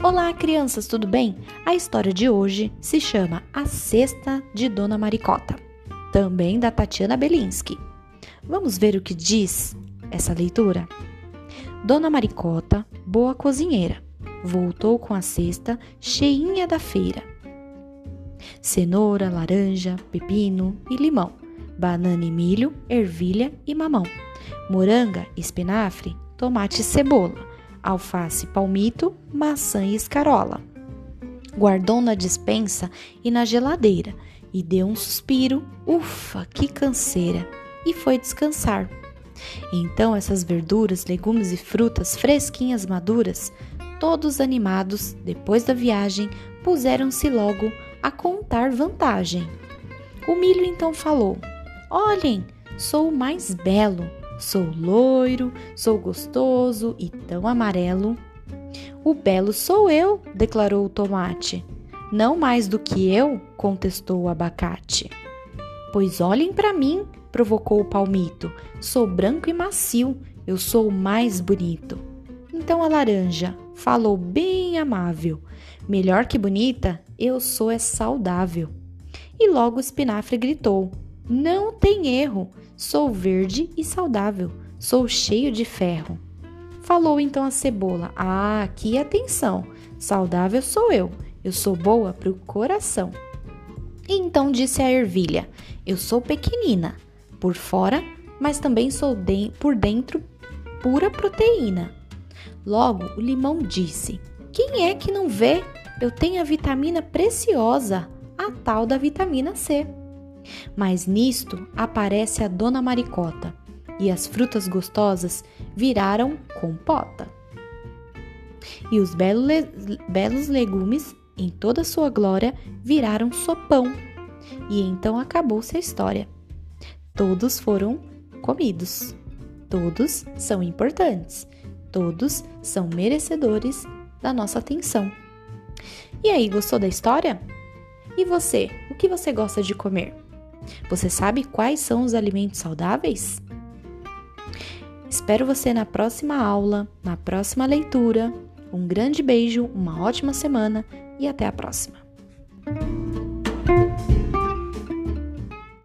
Olá, crianças, tudo bem? A história de hoje se chama A Cesta de Dona Maricota, também da Tatiana Belinsky. Vamos ver o que diz essa leitura? Dona Maricota, boa cozinheira, voltou com a cesta cheinha da feira. Cenoura, laranja, pepino e limão, banana e milho, ervilha e mamão, moranga, espinafre, tomate e cebola alface palmito, maçã e escarola. Guardou na despensa e na geladeira e deu um suspiro, ufa, que canseira, e foi descansar. Então essas verduras, legumes e frutas fresquinhas maduras, todos animados, depois da viagem, puseram-se logo a contar vantagem. O milho então falou: Olhem, sou o mais belo, Sou loiro, sou gostoso e tão amarelo. O belo sou eu, declarou o tomate. Não mais do que eu, contestou o abacate. Pois olhem para mim, provocou o palmito. Sou branco e macio, eu sou o mais bonito. Então a laranja falou bem amável. Melhor que bonita, eu sou é saudável. E logo o espinafre gritou: Não tem erro, Sou verde e saudável, sou cheio de ferro. Falou então a cebola: Ah, aqui atenção, saudável sou eu, eu sou boa para o coração. Então disse a ervilha: Eu sou pequenina, por fora, mas também sou de por dentro pura proteína. Logo o limão disse: Quem é que não vê? Eu tenho a vitamina preciosa, a tal da vitamina C. Mas nisto aparece a dona Maricota e as frutas gostosas viraram compota. E os belo le belos legumes, em toda sua glória, viraram sopão. E então acabou-se a história. Todos foram comidos. Todos são importantes. Todos são merecedores da nossa atenção. E aí, gostou da história? E você, o que você gosta de comer? Você sabe quais são os alimentos saudáveis? Espero você na próxima aula, na próxima leitura. Um grande beijo, uma ótima semana e até a próxima!